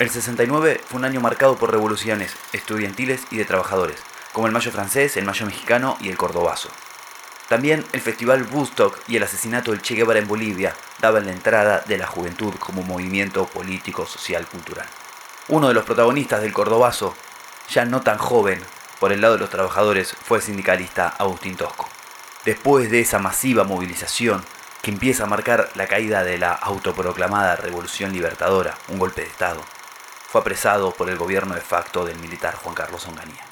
El 69 fue un año marcado por revoluciones estudiantiles y de trabajadores, como el Mayo francés, el Mayo mexicano y el Cordobazo. También el Festival Woodstock y el asesinato del Che Guevara en Bolivia daban la entrada de la juventud como movimiento político, social, cultural. Uno de los protagonistas del Cordobazo, ya no tan joven, por el lado de los trabajadores, fue el sindicalista Agustín Tosco. Después de esa masiva movilización que empieza a marcar la caída de la autoproclamada Revolución Libertadora, un golpe de Estado, fue apresado por el gobierno de facto del militar Juan Carlos Onganía.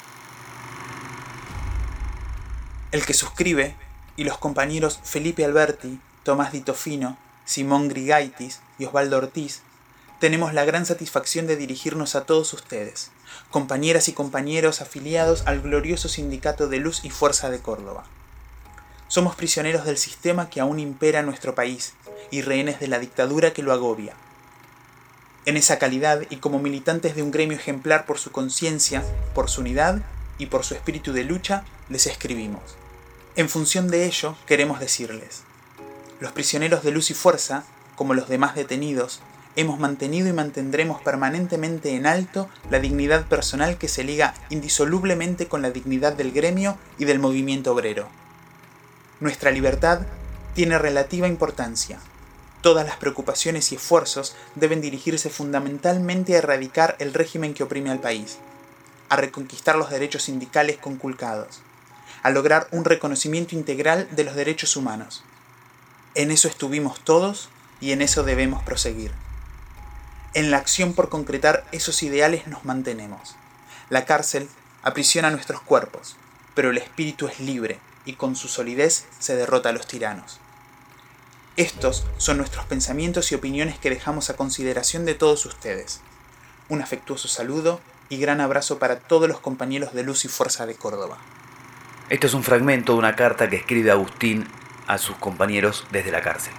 El que suscribe y los compañeros Felipe Alberti, Tomás Di Tofino, Simón Grigaitis y Osvaldo Ortiz tenemos la gran satisfacción de dirigirnos a todos ustedes, compañeras y compañeros afiliados al glorioso Sindicato de Luz y Fuerza de Córdoba. Somos prisioneros del sistema que aún impera en nuestro país y rehenes de la dictadura que lo agobia. En esa calidad y como militantes de un gremio ejemplar por su conciencia, por su unidad y por su espíritu de lucha, les escribimos. En función de ello, queremos decirles, los prisioneros de luz y fuerza, como los demás detenidos, hemos mantenido y mantendremos permanentemente en alto la dignidad personal que se liga indisolublemente con la dignidad del gremio y del movimiento obrero. Nuestra libertad tiene relativa importancia, Todas las preocupaciones y esfuerzos deben dirigirse fundamentalmente a erradicar el régimen que oprime al país, a reconquistar los derechos sindicales conculcados, a lograr un reconocimiento integral de los derechos humanos. En eso estuvimos todos y en eso debemos proseguir. En la acción por concretar esos ideales nos mantenemos. La cárcel aprisiona nuestros cuerpos, pero el espíritu es libre y con su solidez se derrota a los tiranos. Estos son nuestros pensamientos y opiniones que dejamos a consideración de todos ustedes. Un afectuoso saludo y gran abrazo para todos los compañeros de Luz y Fuerza de Córdoba. Esto es un fragmento de una carta que escribe Agustín a sus compañeros desde la cárcel.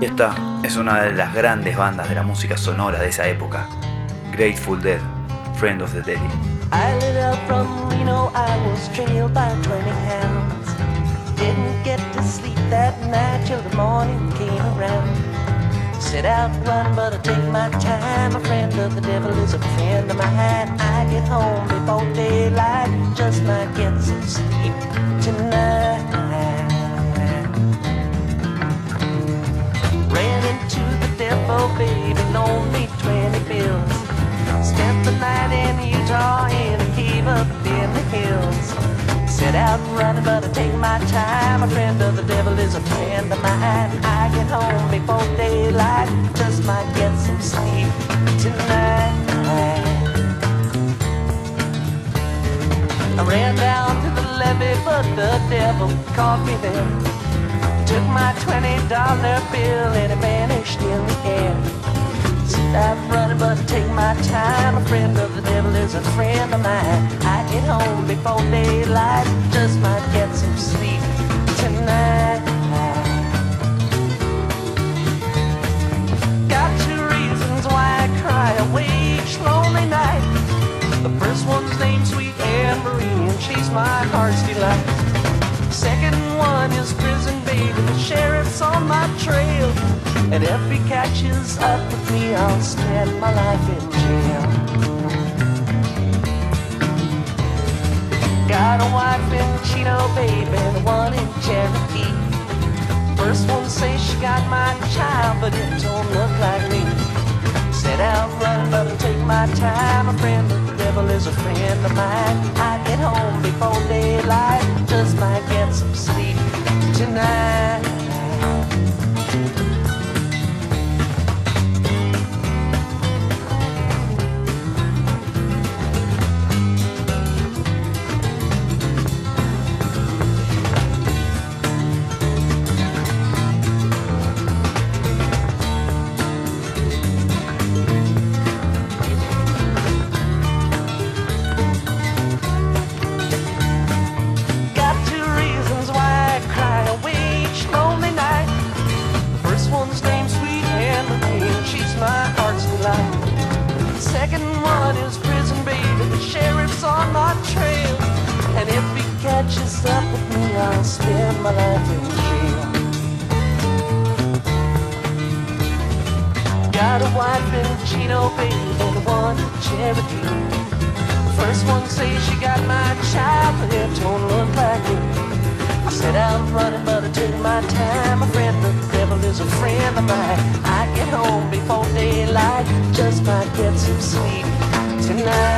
Y esta es una de las grandes bandas de la música sonora de esa época, Grateful Dead, Friend of the Dead. I lit up from Reno, I was trailed by 20 hounds. Didn't get to sleep that night till the morning came around. Set out run, but I take my time. A friend of the devil is a friend of mine. I get home before daylight, just might get some sleep tonight. Out running, but I take my time. A friend of the devil is a friend of mine. I get home before daylight, just might get some sleep tonight. I ran down to the levee, but the devil caught me there. Took my twenty dollar bill and it vanished in the air. My time. A friend of the devil is a friend of mine. I get home before daylight, just might get some sleep tonight. Got two reasons why I cry away each lonely night. The first one's named Sweet Anne Marie, and she's my heart's delight. Second one is prison baby, the sheriff's on my trail. And if he catches up with me, I'll spend my life in jail. Got a wife in Chino, baby, and one in Cherokee. First one says she got my child, but it don't look like me. Set out running, but take my time. A friend the devil is a friend of mine. I get home before daylight, just might get some sleep tonight. Catches up with me, I'll spend my life in jail. Got a wife in Chino, baby, and one in Cherokee. First one says she got my child, but it don't look like it. I said I'm running, but I took my time. A friend, the devil is a friend of mine. I get home before daylight, just might get some sleep tonight.